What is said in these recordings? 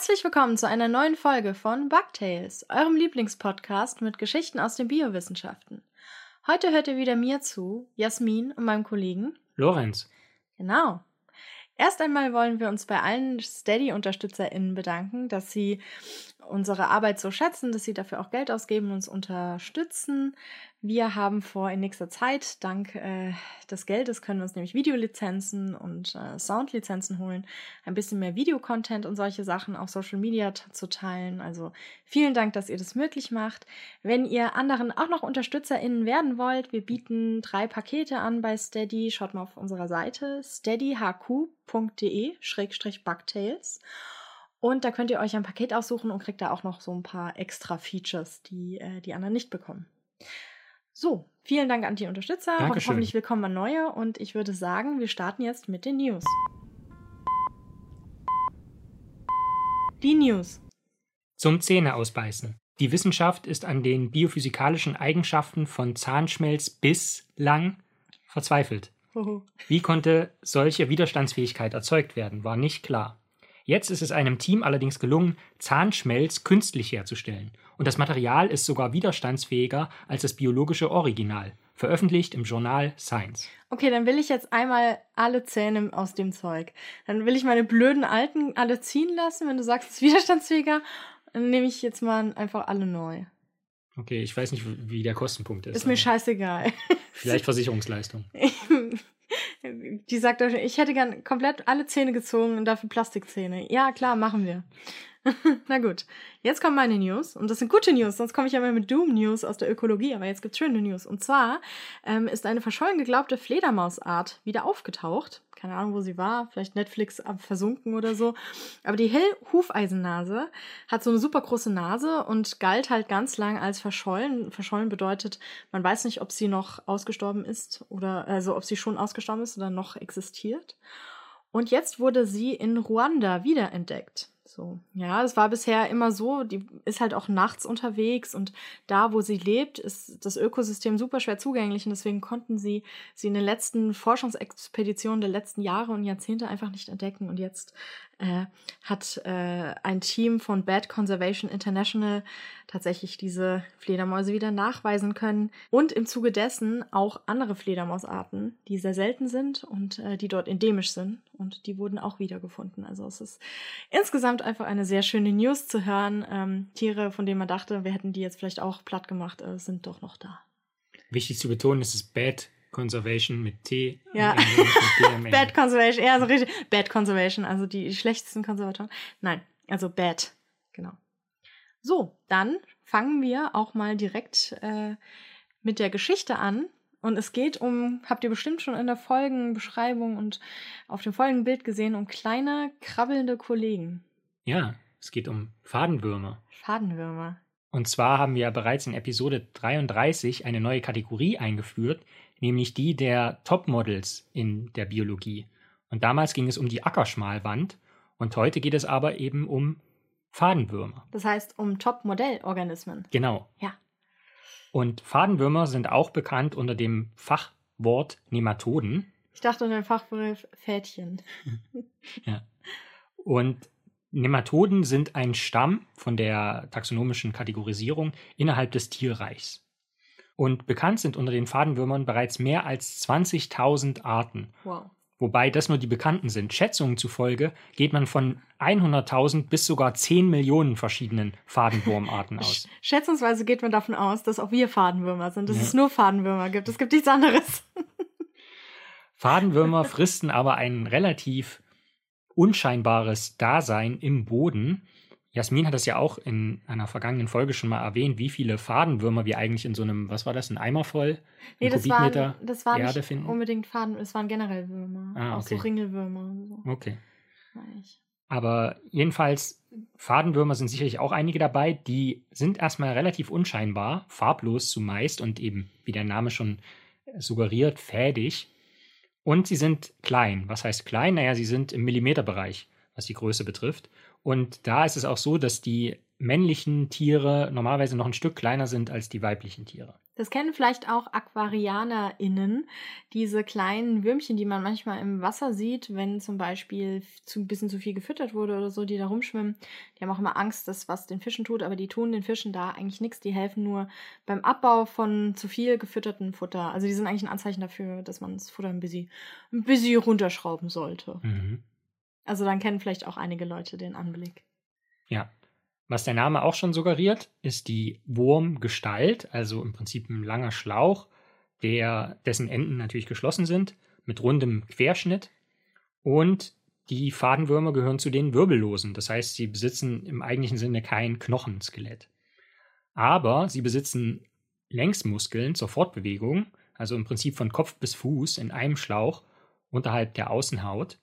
Herzlich willkommen zu einer neuen Folge von Bugtails, eurem Lieblingspodcast mit Geschichten aus den Biowissenschaften. Heute hört ihr wieder mir zu, Jasmin und meinem Kollegen Lorenz. Genau. Erst einmal wollen wir uns bei allen Steady-UnterstützerInnen bedanken, dass sie unsere Arbeit so schätzen, dass sie dafür auch Geld ausgeben und uns unterstützen. Wir haben vor, in nächster Zeit, dank äh, des Geldes, können wir uns nämlich Videolizenzen und äh, Soundlizenzen holen, ein bisschen mehr Videocontent und solche Sachen auf Social Media zu teilen. Also vielen Dank, dass ihr das möglich macht. Wenn ihr anderen auch noch UnterstützerInnen werden wollt, wir bieten drei Pakete an bei Steady. Schaut mal auf unserer Seite steadyhq.de-bugtails. Und da könnt ihr euch ein Paket aussuchen und kriegt da auch noch so ein paar extra Features, die äh, die anderen nicht bekommen. So, vielen Dank an die Unterstützer. Dankeschön. Hoffentlich willkommen an neue. Und ich würde sagen, wir starten jetzt mit den News. Die News. Zum Zähne ausbeißen. Die Wissenschaft ist an den biophysikalischen Eigenschaften von Zahnschmelz bislang verzweifelt. Wie konnte solche Widerstandsfähigkeit erzeugt werden, war nicht klar. Jetzt ist es einem Team allerdings gelungen, Zahnschmelz künstlich herzustellen. Und das Material ist sogar widerstandsfähiger als das biologische Original, veröffentlicht im Journal Science. Okay, dann will ich jetzt einmal alle Zähne aus dem Zeug. Dann will ich meine blöden alten alle ziehen lassen. Wenn du sagst, es ist widerstandsfähiger, dann nehme ich jetzt mal einfach alle neu. Okay, ich weiß nicht, wie der Kostenpunkt ist. Ist mir scheißegal. Vielleicht Versicherungsleistung. Die sagt euch, ich hätte gern komplett alle Zähne gezogen und dafür Plastikzähne. Ja, klar, machen wir. Na gut, jetzt kommen meine News. Und das sind gute News, sonst komme ich ja immer mit Doom-News aus der Ökologie, aber jetzt gibt's schöne News. Und zwar ähm, ist eine verschollen geglaubte Fledermausart wieder aufgetaucht. Keine Ahnung, wo sie war. Vielleicht Netflix versunken oder so. Aber die Hill-Hufeisennase hat so eine super große Nase und galt halt ganz lang als verschollen. Verschollen bedeutet, man weiß nicht, ob sie noch ausgestorben ist oder also ob sie schon ausgestorben ist oder noch existiert. Und jetzt wurde sie in Ruanda wiederentdeckt. So, ja, das war bisher immer so. Die ist halt auch nachts unterwegs und da, wo sie lebt, ist das Ökosystem super schwer zugänglich und deswegen konnten sie sie in den letzten Forschungsexpeditionen der letzten Jahre und Jahrzehnte einfach nicht entdecken. Und jetzt äh, hat äh, ein Team von Bad Conservation International tatsächlich diese Fledermäuse wieder nachweisen können und im Zuge dessen auch andere Fledermausarten, die sehr selten sind und äh, die dort endemisch sind und die wurden auch wiedergefunden. Also es ist insgesamt einfach eine sehr schöne News zu hören. Ähm, Tiere, von denen man dachte, wir hätten die jetzt vielleicht auch platt gemacht, äh, sind doch noch da. Wichtig zu betonen ist es Bad Conservation mit T. Ja. mit. Bad Conservation, ja, so richtig. Bad Conservation, also die schlechtesten Konservatoren. Nein, also Bad, genau. So, dann fangen wir auch mal direkt äh, mit der Geschichte an. Und es geht um, habt ihr bestimmt schon in der Folgenbeschreibung und auf dem Folgenbild gesehen, um kleine, krabbelnde Kollegen. Ja, es geht um Fadenwürmer. Fadenwürmer. Und zwar haben wir bereits in Episode 33 eine neue Kategorie eingeführt, nämlich die der Topmodels in der Biologie. Und damals ging es um die Ackerschmalwand und heute geht es aber eben um Fadenwürmer. Das heißt, um Top-Modellorganismen. Genau. Ja. Und Fadenwürmer sind auch bekannt unter dem Fachwort Nematoden. Ich dachte in dem Fachbegriff Fädchen. Und Nematoden sind ein Stamm von der taxonomischen Kategorisierung innerhalb des Tierreichs. Und bekannt sind unter den Fadenwürmern bereits mehr als 20.000 Arten. Wow. Wobei das nur die bekannten sind. Schätzungen zufolge geht man von 100.000 bis sogar 10 Millionen verschiedenen Fadenwurmarten aus. Schätzungsweise geht man davon aus, dass auch wir Fadenwürmer sind, dass Ja. es nur Fadenwürmer gibt. Es gibt nichts anderes. Fadenwürmer fristen aber ein relativ unscheinbares Dasein im Boden. Jasmin hat das ja auch in einer vergangenen Folge schon mal erwähnt, wie viele Fadenwürmer wir eigentlich in so einem, was war das, ein Eimer voll? Nee, das waren, das waren Erde nicht finden? unbedingt Faden, es waren generell Würmer. Ah, Auch so okay. Ringelwürmer und so. Okay. Aber jedenfalls, Fadenwürmer sind sicherlich auch einige dabei, die sind erstmal relativ unscheinbar, farblos zumeist und eben, wie der Name schon suggeriert, fädig. Und sie sind klein. Was heißt klein? Naja, sie sind im Millimeterbereich, was die Größe betrifft. Und da ist es auch so, dass die männlichen Tiere normalerweise noch ein Stück kleiner sind als die weiblichen Tiere. Das kennen vielleicht auch AquarianerInnen, diese kleinen Würmchen, die man manchmal im Wasser sieht, wenn zum Beispiel zu, ein bisschen zu viel gefüttert wurde oder so, die da rumschwimmen. Die haben auch immer Angst, dass was den Fischen tut, aber die tun den Fischen da eigentlich nichts. Die helfen nur beim Abbau von zu viel gefütterten Futter. Also die sind eigentlich ein Anzeichen dafür, dass man das Futter ein bisschen, ein bisschen runterschrauben sollte. Mhm. Also dann kennen vielleicht auch einige Leute den Anblick. Ja. Was der Name auch schon suggeriert, ist die Wurmgestalt, also im Prinzip ein langer Schlauch, der, dessen Enden natürlich geschlossen sind, mit rundem Querschnitt. Und die Fadenwürmer gehören zu den Wirbellosen, das heißt, sie besitzen im eigentlichen Sinne kein Knochenskelett. Aber sie besitzen Längsmuskeln zur Fortbewegung, also im Prinzip von Kopf bis Fuß in einem Schlauch unterhalb der Außenhaut.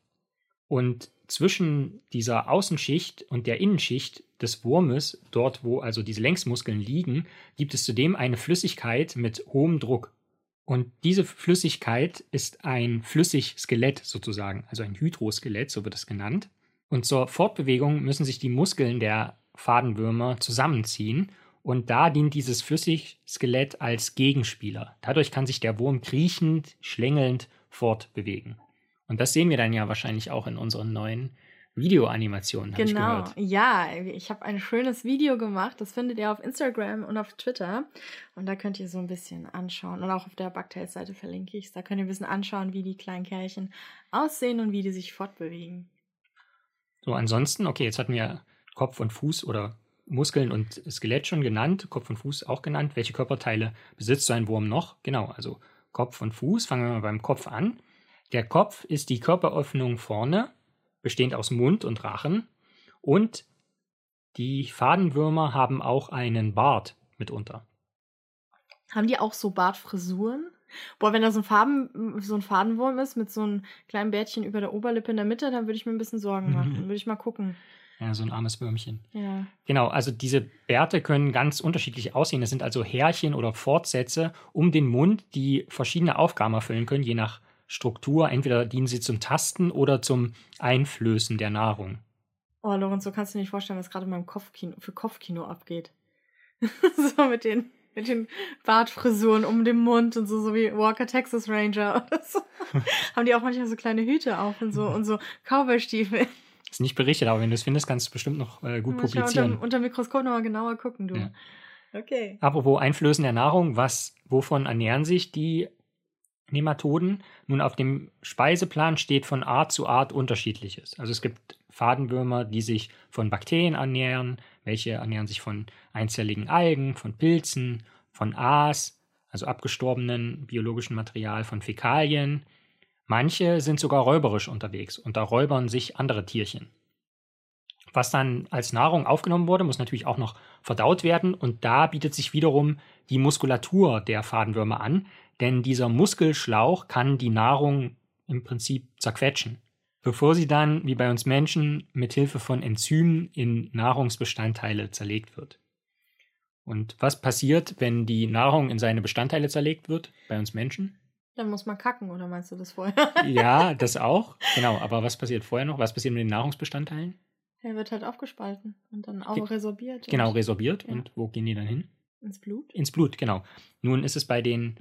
Und zwischen dieser Außenschicht und der Innenschicht des Wurmes, dort wo also diese Längsmuskeln liegen, gibt es zudem eine Flüssigkeit mit hohem Druck. Und diese Flüssigkeit ist ein Flüssigskelett sozusagen, also ein Hydroskelett, so wird es genannt. Und zur Fortbewegung müssen sich die Muskeln der Fadenwürmer zusammenziehen und da dient dieses Flüssigskelett als Gegenspieler. Dadurch kann sich der Wurm kriechend, schlängelnd fortbewegen. Und das sehen wir dann ja wahrscheinlich auch in unseren neuen Videoanimationen. hab ich Genau, gehört. ja, ich habe ein schönes Video gemacht. Das findet ihr auf Instagram und auf Twitter. Und da könnt ihr so ein bisschen anschauen. Und auch auf der Bugtails-Seite verlinke ich es. Da könnt ihr ein bisschen anschauen, wie die kleinen Kerlchen aussehen und wie die sich fortbewegen. So, ansonsten, okay, jetzt hatten wir Kopf und Fuß oder Muskeln und Skelett schon genannt, Kopf und Fuß auch genannt. Welche Körperteile besitzt so ein Wurm noch? Genau, also Kopf und Fuß. Fangen wir mal beim Kopf an. Der Kopf ist die Körperöffnung vorne, bestehend aus Mund und Rachen. Und die Fadenwürmer haben auch einen Bart mitunter. Haben die auch so Bartfrisuren? Boah, wenn da so ein, Farben, so ein Fadenwurm ist mit so einem kleinen Bärtchen über der Oberlippe in der Mitte, dann würde ich mir ein bisschen Sorgen machen. Dann würde ich mal gucken. Ja, so ein armes Würmchen. Ja. Genau, also diese Bärte können ganz unterschiedlich aussehen. Das sind also Härchen oder Fortsätze um den Mund, die verschiedene Aufgaben erfüllen können, je nach Struktur. Entweder dienen sie zum Tasten oder zum Einflößen der Nahrung. Oh, Lorenz, so kannst du dir nicht vorstellen, was gerade in meinem Kopfkino, für Kopfkino abgeht. so mit den, mit den Bartfrisuren um den Mund und so, so wie Walker Texas Ranger oder so. Haben die auch manchmal so kleine Hüte auf und so und so Cowboy-Stiefel. Ist nicht berichtet, aber wenn du es findest, kannst du es bestimmt noch äh, gut Manchmal publizieren. Unter, unter Mikroskop nochmal genauer gucken, du. Ja. Okay. Apropos Einflößen der Nahrung, was, wovon ernähren sich die Nematoden? Nun, auf dem Speiseplan steht von Art zu Art unterschiedliches. Also es gibt Fadenwürmer, die sich von Bakterien ernähren, welche ernähren sich von einzelligen Algen, von Pilzen, von Aas, also abgestorbenen biologischen Material, von Fäkalien. Manche sind sogar räuberisch unterwegs und da räubern sich andere Tierchen. Was dann als Nahrung aufgenommen wurde, muss natürlich auch noch verdaut werden und da bietet sich wiederum die Muskulatur der Fadenwürmer an, denn dieser Muskelschlauch kann die Nahrung im Prinzip zerquetschen, bevor sie dann, wie bei uns Menschen, mit Hilfe von Enzymen in Nahrungsbestandteile zerlegt wird. Und was passiert, wenn die Nahrung in seine Bestandteile zerlegt wird bei uns Menschen? Dann muss man kacken, oder meinst du das vorher? Ja, das auch. Genau, aber was passiert vorher noch? Was passiert mit den Nahrungsbestandteilen? Er wird halt aufgespalten und dann auch Ge- resorbiert. Genau, resorbiert. Ja. Und wo gehen die dann hin? ins Blut. Ins Blut, genau. Nun ist es bei den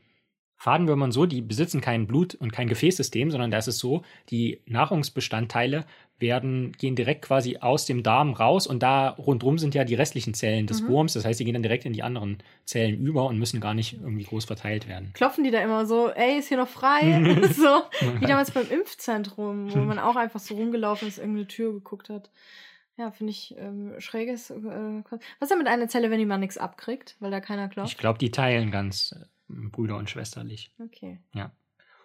Fadenwürmern so, die besitzen kein Blut und kein Gefäßsystem, sondern da ist es so, die Nahrungsbestandteile werden, gehen direkt quasi aus dem Darm raus und da rundrum sind ja die restlichen Zellen des Mhm. Wurms. Das heißt, sie gehen dann direkt in die anderen Zellen über und müssen gar nicht irgendwie groß verteilt werden. Klopfen die da immer so, ey, ist hier noch frei? so, wie damals beim Impfzentrum, wo man auch einfach so rumgelaufen ist, irgendeine Tür geguckt hat. Ja, finde ich ähm, schräges. Äh, was ist denn mit einer Zelle, wenn die mal nichts abkriegt, weil da keiner klopft? Ich glaube, die teilen ganz Brüder und schwesterlich. Okay.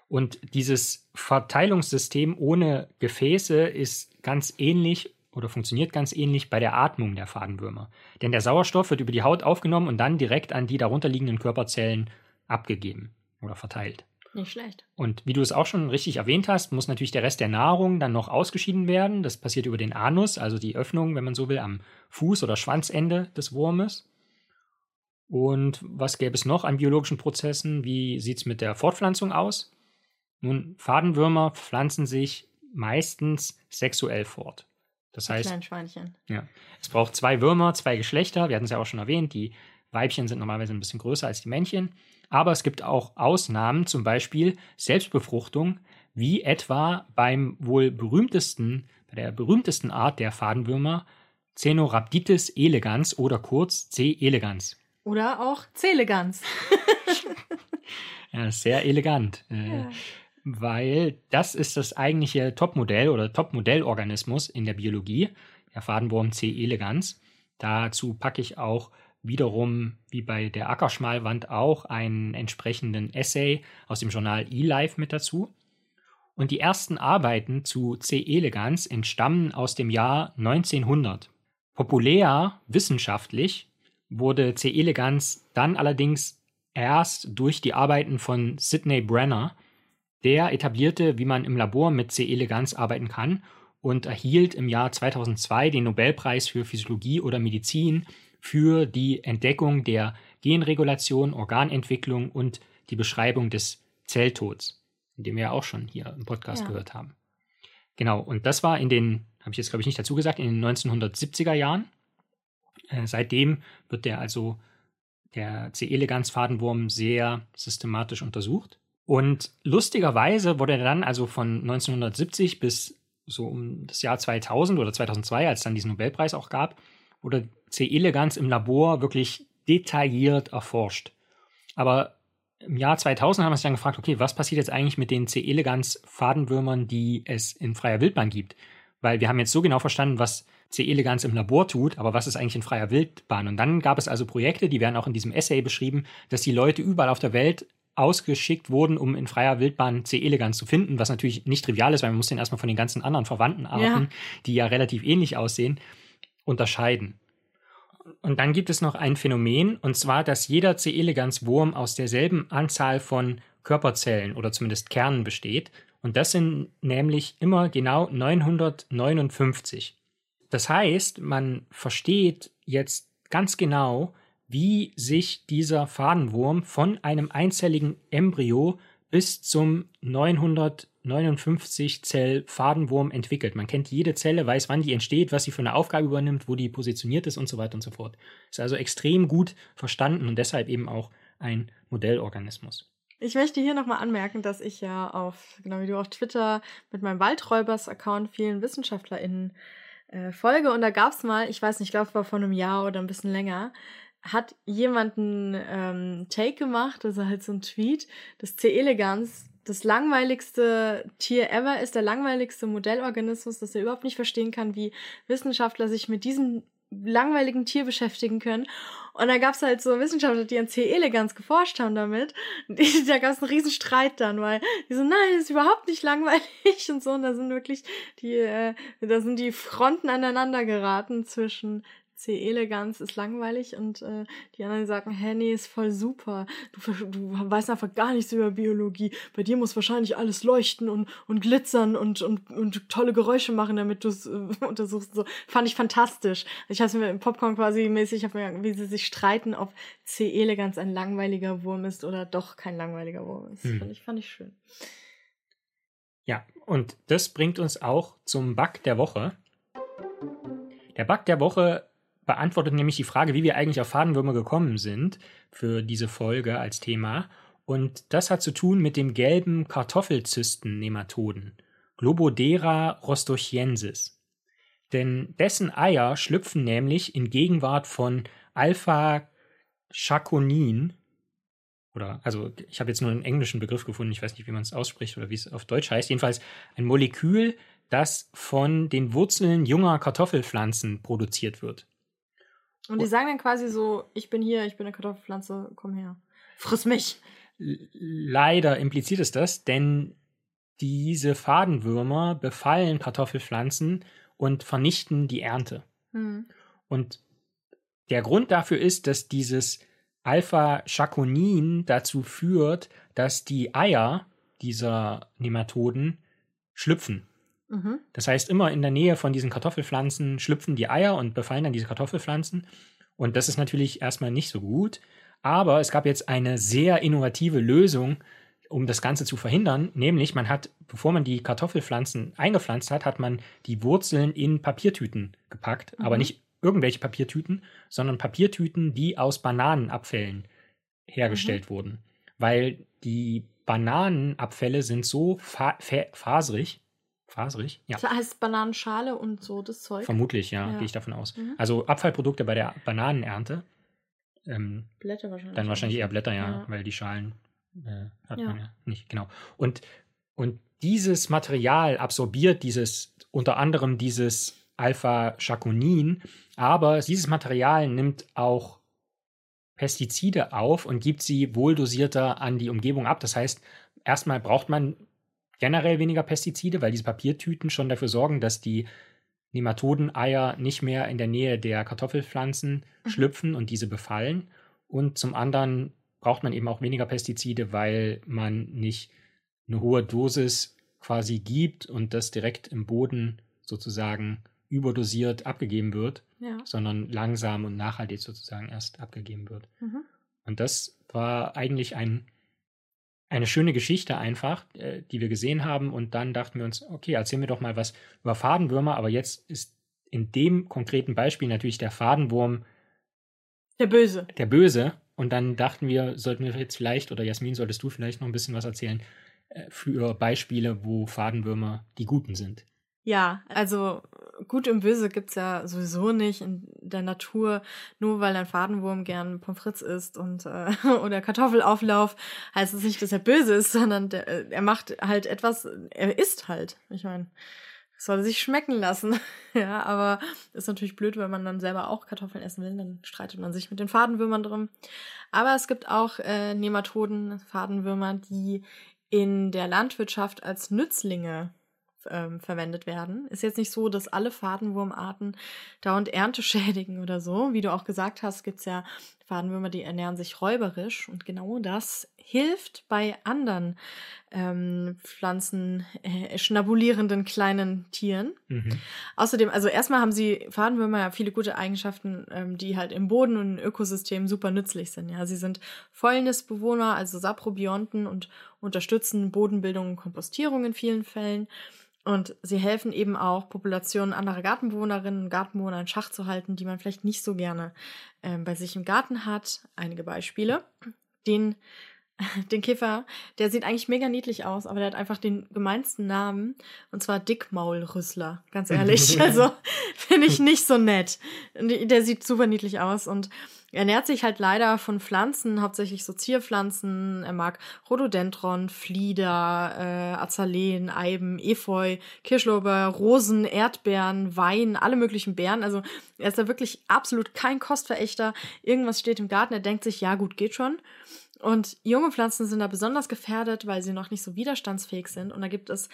Und dieses Verteilungssystem ohne Gefäße ist ganz ähnlich oder funktioniert ganz ähnlich bei der Atmung der Fadenwürmer. Denn der Sauerstoff wird über die Haut aufgenommen und dann direkt an die darunterliegenden Körperzellen abgegeben oder verteilt. Nicht schlecht. Und wie du es auch schon richtig erwähnt hast, muss natürlich der Rest der Nahrung dann noch ausgeschieden werden. Das passiert über den Anus, also die Öffnung, wenn man so will, am Fuß- oder Schwanzende des Wurmes. Und was gäbe es noch an biologischen Prozessen? Wie sieht es mit der Fortpflanzung aus? Nun, Fadenwürmer pflanzen sich meistens sexuell fort. Das Die heißt, kleinen Schweinchen. ja, es braucht zwei Würmer, zwei Geschlechter. Wir hatten es ja auch schon erwähnt. Die Weibchen sind normalerweise ein bisschen größer als die Männchen. Aber es gibt auch Ausnahmen, zum Beispiel Selbstbefruchtung, wie etwa beim wohl berühmtesten, bei der berühmtesten Art der Fadenwürmer, Cenorhabditis elegans oder kurz C. elegans. Oder auch Zelegans. Ja, sehr elegant. Äh, Ja. Weil das ist das eigentliche Topmodell oder Topmodellorganismus in der Biologie, der Fadenwurm C. elegans. Dazu packe ich auch wiederum, wie bei der Ackerschmalwand auch, einen entsprechenden Essay aus dem Journal eLife mit dazu. Und die ersten Arbeiten zu C. elegans entstammen aus dem Jahr 1900. Populär wissenschaftlich wurde C. elegans dann allerdings erst durch die Arbeiten von Sidney Brenner. Der etablierte, wie man im Labor mit C. elegans arbeiten kann und erhielt im Jahr 2002 den Nobelpreis für Physiologie oder Medizin für die Entdeckung der Genregulation, Organentwicklung und die Beschreibung des Zelltods, den wir ja auch schon hier im Podcast Ja. gehört haben. Genau, und das war in den, habe ich jetzt glaube ich nicht dazu gesagt, in den 1970er Jahren. Äh, seitdem wird der also der C. elegans Fadenwurm sehr systematisch untersucht. Und lustigerweise wurde er dann also von 1970 bis so um das Jahr 2000 oder 2002, als dann diesen Nobelpreis auch gab, wurde C. elegans im Labor wirklich detailliert erforscht. Aber im Jahr 2000 haben wir uns dann gefragt, okay, was passiert jetzt eigentlich mit den C. elegans Fadenwürmern, die es in freier Wildbahn gibt? Weil wir haben jetzt so genau verstanden, was C. elegans im Labor tut, aber was ist eigentlich in freier Wildbahn? Und dann gab es also Projekte, die werden auch in diesem Essay beschrieben, dass die Leute überall auf der Welt ausgeschickt wurden, um in freier Wildbahn C. elegans zu finden, was natürlich nicht trivial ist, weil man muss den erstmal von den ganzen anderen verwandten Arten, Ja. die ja relativ ähnlich aussehen, unterscheiden. Und dann gibt es noch ein Phänomen, und zwar, dass jeder C. elegans Wurm aus derselben Anzahl von Körperzellen oder zumindest Kernen besteht. Und das sind nämlich immer genau 959. Das heißt, man versteht jetzt ganz genau, wie sich dieser Fadenwurm von einem einzelligen Embryo bis zum 959 Zell Fadenwurm entwickelt. Man kennt jede Zelle, weiß, wann die entsteht, was sie für eine Aufgabe übernimmt, wo die positioniert ist und so weiter und so fort. Ist also extrem gut verstanden und deshalb eben auch ein Modellorganismus. Ich möchte hier nochmal anmerken, dass ich ja auf, genau wie du auf Twitter mit meinem Waldräubers-Account vielen WissenschaftlerInnen äh, folge. Und da gab es mal, ich weiß nicht, ich glaube, war vor einem Jahr oder ein bisschen länger, hat jemand einen ähm, Take gemacht, also halt so ein Tweet, dass C. elegans das langweiligste Tier ever ist, der langweiligste Modellorganismus, dass er überhaupt nicht verstehen kann, wie Wissenschaftler sich mit diesem langweiligen Tier beschäftigen können. Und da gab es halt so Wissenschaftler, die an C. elegans geforscht haben damit. Die, da gab es einen riesen Streit dann, weil die so, nein, das ist überhaupt nicht langweilig und so. Und da sind wirklich die, äh, da sind die Fronten aneinander geraten zwischen C. elegans ist langweilig und äh, die anderen sagen, hä, nee, ist voll super. Du, du weißt einfach gar nichts über Biologie. Bei dir muss wahrscheinlich alles leuchten und, und glitzern und, und, und tolle Geräusche machen, damit du es äh, untersuchst. So fand ich fantastisch. Ich habe mir im Popcorn quasi mäßig, ich mir, wie sie sich streiten, ob C. elegans ein langweiliger Wurm ist oder doch kein langweiliger Wurm ist. Hm. Fand, ich, fand ich schön. Ja, und das bringt uns auch zum Bug der Woche. Der Bug der Woche beantwortet nämlich die Frage, wie wir eigentlich auf Fadenwürmer gekommen sind für diese Folge als Thema. Und das hat zu tun mit dem gelben Kartoffelzysten-Nematoden, Globodera rostochiensis. Denn dessen Eier schlüpfen nämlich in Gegenwart von Alpha-Chaconin, oder also ich habe jetzt nur einen englischen Begriff gefunden, ich weiß nicht, wie man es ausspricht oder wie es auf Deutsch heißt. Jedenfalls ein Molekül, das von den Wurzeln junger Kartoffelpflanzen produziert wird. Und die sagen dann quasi so, ich bin hier, ich bin eine Kartoffelpflanze, komm her. Friss mich. Leider impliziert es das, denn diese Fadenwürmer befallen Kartoffelpflanzen und vernichten die Ernte. Hm. Und der Grund dafür ist, dass dieses Alpha-Chaconin dazu führt, dass die Eier dieser Nematoden schlüpfen. Mhm. Das heißt, immer in der Nähe von diesen Kartoffelpflanzen schlüpfen die Eier und befallen dann diese Kartoffelpflanzen. Und das ist natürlich erstmal nicht so gut. Aber es gab jetzt eine sehr innovative Lösung, um das Ganze zu verhindern. Nämlich, man hat, bevor man die Kartoffelpflanzen eingepflanzt hat, hat man die Wurzeln in Papiertüten gepackt. Mhm. Aber nicht irgendwelche Papiertüten, sondern Papiertüten, die aus Bananenabfällen hergestellt Mhm. wurden. Weil die Bananenabfälle sind so fa fa faserig. Faserig? Ja. Das heißt Bananenschale und so das Zeug. Vermutlich, ja, Ja. gehe ich davon aus. Mhm. Also Abfallprodukte bei der Bananenernte. Ähm, Blätter wahrscheinlich. dann wahrscheinlich eher Blätter, ja, Ja. weil die Schalen äh, hat Ja. man ja nicht, genau. Und, und dieses Material absorbiert dieses, unter anderem dieses Alpha-Chaconin, aber dieses Material nimmt auch Pestizide auf und gibt sie wohldosierter an die Umgebung ab. Das heißt, erstmal braucht man generell weniger Pestizide, weil diese Papiertüten schon dafür sorgen, dass die Nematodeneier nicht mehr in der Nähe der Kartoffelpflanzen Mhm. schlüpfen und diese befallen. Und zum anderen braucht man eben auch weniger Pestizide, weil man nicht eine hohe Dosis quasi gibt und das direkt im Boden sozusagen überdosiert abgegeben wird, Ja. sondern langsam und nachhaltig sozusagen erst abgegeben wird. Mhm. Und das war eigentlich ein, eine schöne Geschichte einfach, äh, die wir gesehen haben. Und dann dachten wir uns, okay, erzählen wir doch mal was über Fadenwürmer. Aber jetzt ist in dem konkreten Beispiel natürlich der Fadenwurm Der Böse. der Böse. Und dann dachten wir, sollten wir jetzt vielleicht, oder Jasmin, solltest du vielleicht noch ein bisschen was erzählen äh, für Beispiele, wo Fadenwürmer die Guten sind. Ja, also gut und böse gibt's ja sowieso nicht in der Natur. Nur weil ein Fadenwurm gern Pommes frites isst und äh, oder Kartoffelauflauf, heißt es nicht, dass er böse ist, sondern der, äh, er macht halt etwas, er isst halt. Ich meine, soll sich schmecken lassen. ja, aber ist natürlich blöd, wenn man dann selber auch Kartoffeln essen will, dann streitet man sich mit den Fadenwürmern drum. Aber es gibt auch äh, Nematoden, Fadenwürmer, die in der Landwirtschaft als Nützlinge ähm, verwendet werden. Ist jetzt nicht so, dass alle Fadenwurmarten dauernd Ernte schädigen oder so. Wie du auch gesagt hast, gibt's ja Fadenwürmer, die ernähren sich räuberisch und genau das hilft bei anderen ähm, Pflanzen äh, schnabulierenden kleinen Tieren. Mhm. Außerdem, also erstmal haben sie Fadenwürmer ja viele gute Eigenschaften, ähm, die halt im Boden und im Ökosystem super nützlich sind. Ja, sie sind Fäulnisbewohner, also Saprobionten und unterstützen Bodenbildung und Kompostierung in vielen Fällen. Und sie helfen eben auch, Populationen anderer Gartenbewohnerinnen und Gartenbewohner in Schach zu halten, die man vielleicht nicht so gerne ähm, bei sich im Garten hat. Einige Beispiele. Den, den Käfer, der sieht eigentlich mega niedlich aus, aber der hat einfach den gemeinsten Namen. Und zwar Dickmaulrüssler, ganz ehrlich. also finde ich nicht so nett. Der sieht super niedlich aus und er ernährt sich halt leider von Pflanzen, hauptsächlich so Zierpflanzen. Er mag Rhododendron, Flieder, äh, Azaleen, Eiben, Efeu, Kirschlorbeer, Rosen, Erdbeeren, Wein, alle möglichen Beeren. Also er ist da wirklich absolut kein Kostverächter. Irgendwas steht im Garten, er denkt sich, ja gut, geht schon. Und junge Pflanzen sind da besonders gefährdet, weil sie noch nicht so widerstandsfähig sind. Und da gibt es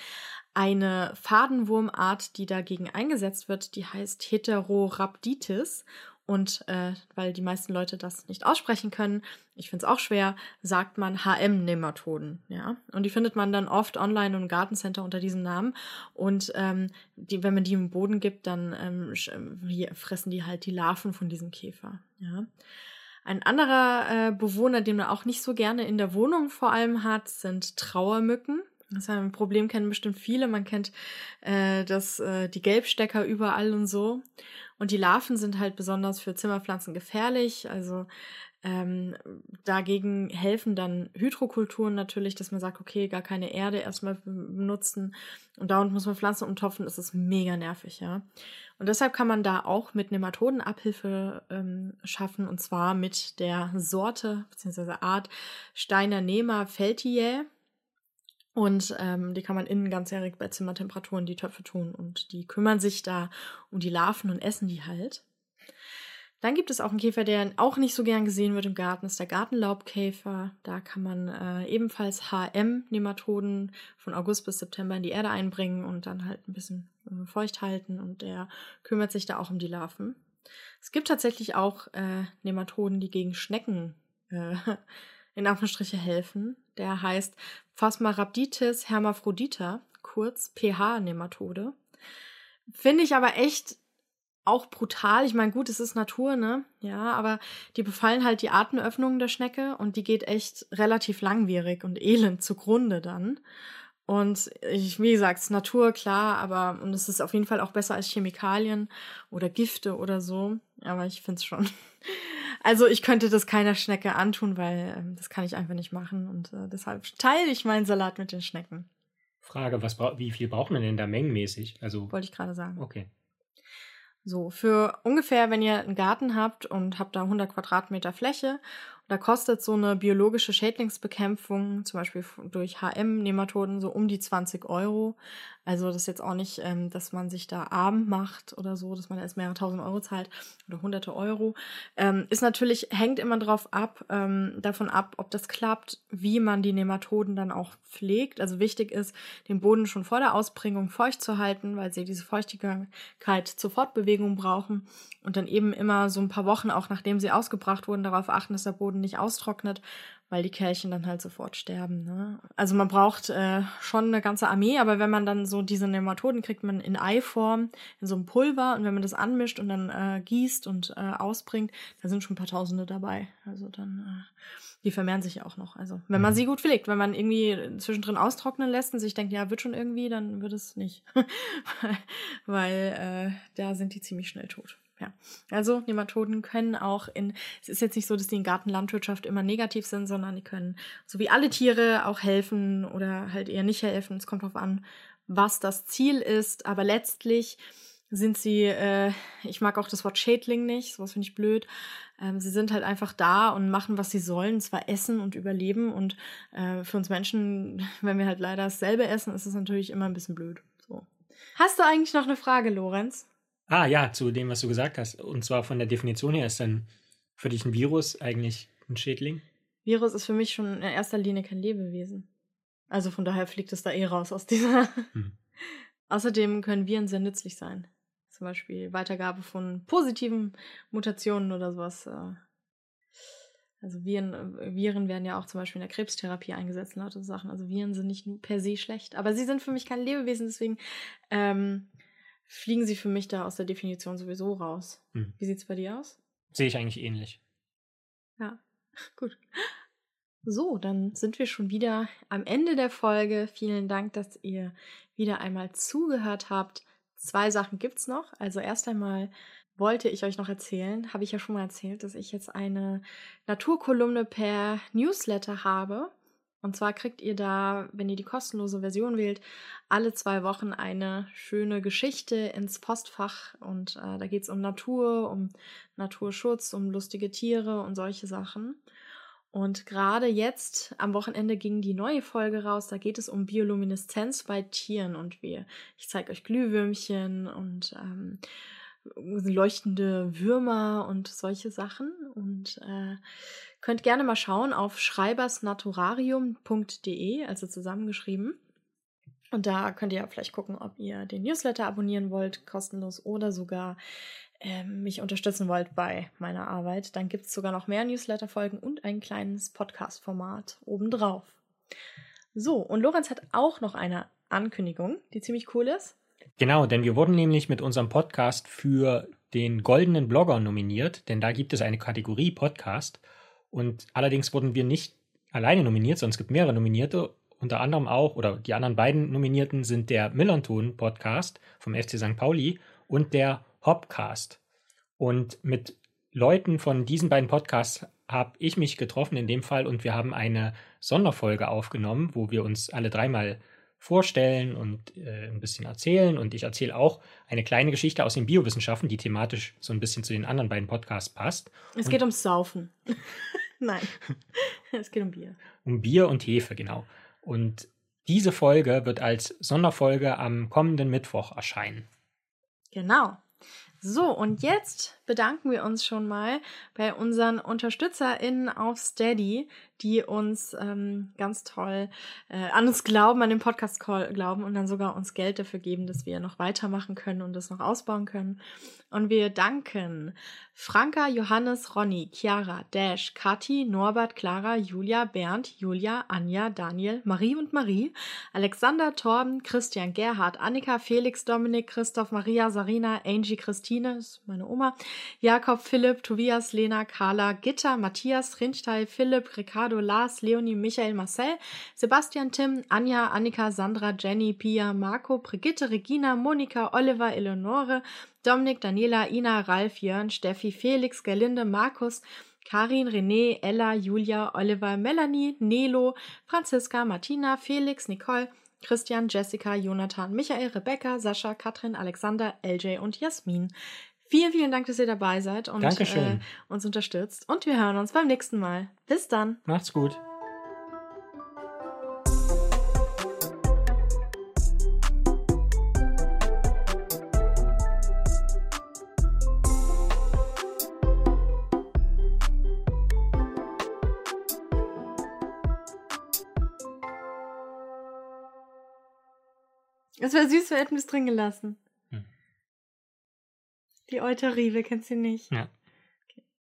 eine Fadenwurmart, die dagegen eingesetzt wird, die heißt Heterorhabditis. Und äh, weil die meisten Leute das nicht aussprechen können, ich finde es auch schwer, sagt man HM-Nematoden. Ja? Und die findet man dann oft online im Gartencenter unter diesem Namen. Und ähm, die, wenn man die im Boden gibt, dann ähm, fressen die halt die Larven von diesem Käfer. Ja? Ein anderer äh, Bewohner, den man auch nicht so gerne in der Wohnung vor allem hat, sind Trauermücken. Das ist ein Problem, kennen bestimmt viele. Man kennt äh, das, äh, die Gelbstecker überall und so. Und die Larven sind halt besonders für Zimmerpflanzen gefährlich. Also ähm, dagegen helfen dann Hydrokulturen natürlich, dass man sagt, okay, gar keine Erde erstmal benutzen und dauernd muss man Pflanzen umtopfen. Das ist mega nervig, ja. Und deshalb kann man da auch mit Nematoden Abhilfe ähm, schaffen und zwar mit der Sorte bzw. Art Steinernema feltiae. Und ähm, die kann man innen ganzjährig bei Zimmertemperaturen die Töpfe tun und die kümmern sich da um die Larven und essen die halt. Dann gibt es auch einen Käfer, der auch nicht so gern gesehen wird im Garten, ist der Gartenlaubkäfer. Da kann man äh, ebenfalls HM-Nematoden von August bis September in die Erde einbringen und dann halt ein bisschen äh, feucht halten und der kümmert sich da auch um die Larven. Es gibt tatsächlich auch äh, Nematoden, die gegen Schnecken äh, in Anführungsstriche helfen. Der heißt Phasmarabditis hermaphrodita, kurz pH-Nematode. Finde ich aber echt auch brutal. Ich meine, gut, es ist Natur, ne? Ja, aber die befallen halt die Atemöffnungen der Schnecke und die geht echt relativ langwierig und elend zugrunde dann. Und ich, wie gesagt, es ist Natur, klar, aber und es ist auf jeden Fall auch besser als Chemikalien oder Gifte oder so. Aber ich finde es schon. Also ich könnte das keiner Schnecke antun, weil ähm, das kann ich einfach nicht machen. Und äh, deshalb teile ich meinen Salat mit den Schnecken. Frage, was wie viel braucht man denn da mengenmäßig? Also wollte ich gerade sagen. Okay. So, für ungefähr, wenn ihr einen Garten habt und habt da 100 Quadratmeter Fläche da kostet so eine biologische Schädlingsbekämpfung, zum Beispiel durch HM-Nematoden, so um die 20 Euro. Also das ist jetzt auch nicht, ähm, dass man sich da arm macht oder so, dass man erst mehrere tausend Euro zahlt oder hunderte Euro. Ähm, ist natürlich, hängt immer drauf ab, ähm, davon ab, ob das klappt, wie man die Nematoden dann auch pflegt. Also wichtig ist, den Boden schon vor der Ausbringung feucht zu halten, weil sie diese Feuchtigkeit zur Fortbewegung brauchen und dann eben immer so ein paar Wochen, auch nachdem sie ausgebracht wurden, darauf achten, dass der Boden nicht austrocknet, weil die Kärchen dann halt sofort sterben. Ne? Also man braucht äh, schon eine ganze Armee, aber wenn man dann so diese Nematoden kriegt man in Eiform, in so einem Pulver und wenn man das anmischt und dann äh, gießt und äh, ausbringt, da sind schon ein paar Tausende dabei. Also dann, äh, die vermehren sich ja auch noch. Also wenn man mhm. sie gut pflegt, wenn man irgendwie zwischendrin austrocknen lässt und sich denkt, ja, wird schon irgendwie, dann wird es nicht. weil äh, da sind die ziemlich schnell tot. Ja, also Nematoden können auch in, es ist jetzt nicht so, dass die in Gartenlandwirtschaft immer negativ sind, sondern die können, so wie alle Tiere, auch helfen oder halt eher nicht helfen. Es kommt darauf an, was das Ziel ist, aber letztlich sind sie, äh, ich mag auch das Wort Schädling nicht, sowas finde ich blöd. Ähm, sie sind halt einfach da und machen, was sie sollen, zwar essen und überleben. Und äh, für uns Menschen, wenn wir halt leider dasselbe essen, ist es natürlich immer ein bisschen blöd. So. Hast du eigentlich noch eine Frage, Lorenz? Ah ja, zu dem, was du gesagt hast. Und zwar von der Definition her ist dann für dich ein Virus eigentlich ein Schädling? Virus ist für mich schon in erster Linie kein Lebewesen. Also von daher fliegt es da eh raus aus dieser. Hm. Außerdem können Viren sehr nützlich sein. Zum Beispiel Weitergabe von positiven Mutationen oder sowas. Äh. Also Viren, äh, Viren werden ja auch zum Beispiel in der Krebstherapie eingesetzt und lauter Sachen. Also Viren sind nicht nur per se schlecht, aber sie sind für mich kein Lebewesen, deswegen ähm, fliegen sie für mich da aus der Definition sowieso raus. Hm. Wie sieht's bei dir aus? Sehe ich eigentlich ähnlich. Ja, gut. So, dann sind wir schon wieder am Ende der Folge. Vielen Dank, dass ihr wieder einmal zugehört habt. Zwei Sachen gibt's noch. Also erst einmal wollte ich euch noch erzählen, habe ich ja schon mal erzählt, dass ich jetzt eine Naturkolumne per Newsletter habe. Und zwar kriegt ihr da, wenn ihr die kostenlose Version wählt, alle zwei Wochen eine schöne Geschichte ins Postfach. Und äh, da geht es um Natur, um Naturschutz, um lustige Tiere und solche Sachen. Und gerade jetzt am Wochenende ging die neue Folge raus. Da geht es um Biolumineszenz bei Tieren und wir. Ich zeige euch Glühwürmchen und ähm, leuchtende Würmer und solche Sachen. Und äh, könnt gerne mal schauen auf schreibersnaturarium.de, also zusammengeschrieben. Und da könnt ihr vielleicht gucken, ob ihr den Newsletter abonnieren wollt, kostenlos oder sogar äh, mich unterstützen wollt bei meiner Arbeit. Dann gibt es sogar noch mehr Newsletter-Folgen und ein kleines Podcast-Format obendrauf. So, und Lorenz hat auch noch eine Ankündigung, die ziemlich cool ist. Genau, denn wir wurden nämlich mit unserem Podcast für den goldenen Blogger nominiert, denn da gibt es eine Kategorie Podcast. Und allerdings wurden wir nicht alleine nominiert, sondern es gibt mehrere Nominierte, unter anderem auch, oder die anderen beiden Nominierten sind der Millanton Podcast vom FC St. Pauli und der Hopcast. Und mit Leuten von diesen beiden Podcasts habe ich mich getroffen in dem Fall und wir haben eine Sonderfolge aufgenommen, wo wir uns alle dreimal vorstellen und äh, ein bisschen erzählen. Und ich erzähle auch eine kleine Geschichte aus den Biowissenschaften, die thematisch so ein bisschen zu den anderen beiden Podcasts passt. Es und geht ums Saufen. Nein, es geht um Bier. Um Bier und Hefe, genau. Und diese Folge wird als Sonderfolge am kommenden Mittwoch erscheinen. Genau. So, und jetzt bedanken wir uns schon mal bei unseren UnterstützerInnen auf Steady, die uns ähm, ganz toll äh, an uns glauben, an den Podcast Call glauben und dann sogar uns Geld dafür geben, dass wir noch weitermachen können und das noch ausbauen können. Und wir danken Franka, Johannes, Ronny, Chiara, Dash, Kathi, Norbert, Clara, Julia, Bernd, Julia, Anja, Daniel, Marie und Marie, Alexander, Torben, Christian, Gerhard, Annika, Felix, Dominik, Christoph, Maria, Sarina, Angie, Christian, Christine, ist meine Oma, Jakob, Philipp, Tobias, Lena, Carla, Gitta, Matthias, Rinsteil, Philipp, Ricardo, Lars, Leonie, Michael, Marcel, Sebastian, Tim, Anja, Annika, Sandra, Jenny, Pia, Marco, Brigitte, Regina, Monika, Oliver, Eleonore, Dominik, Daniela, Ina, Ralf, Jörn, Steffi, Felix, Gerlinde, Markus, Karin, René, Ella, Julia, Oliver, Melanie, Nelo, Franziska, Martina, Felix, Nicole, Christian, Jessica, Jonathan, Michael, Rebecca, Sascha, Katrin, Alexander, LJ und Jasmin. Vielen, vielen Dank, dass ihr dabei seid und äh, uns unterstützt. Und wir hören uns beim nächsten Mal. Bis dann. Macht's gut. Es wäre süß, wir hätten es drin gelassen. Hm. Die Euterie, wer kennt sie nicht? Ja.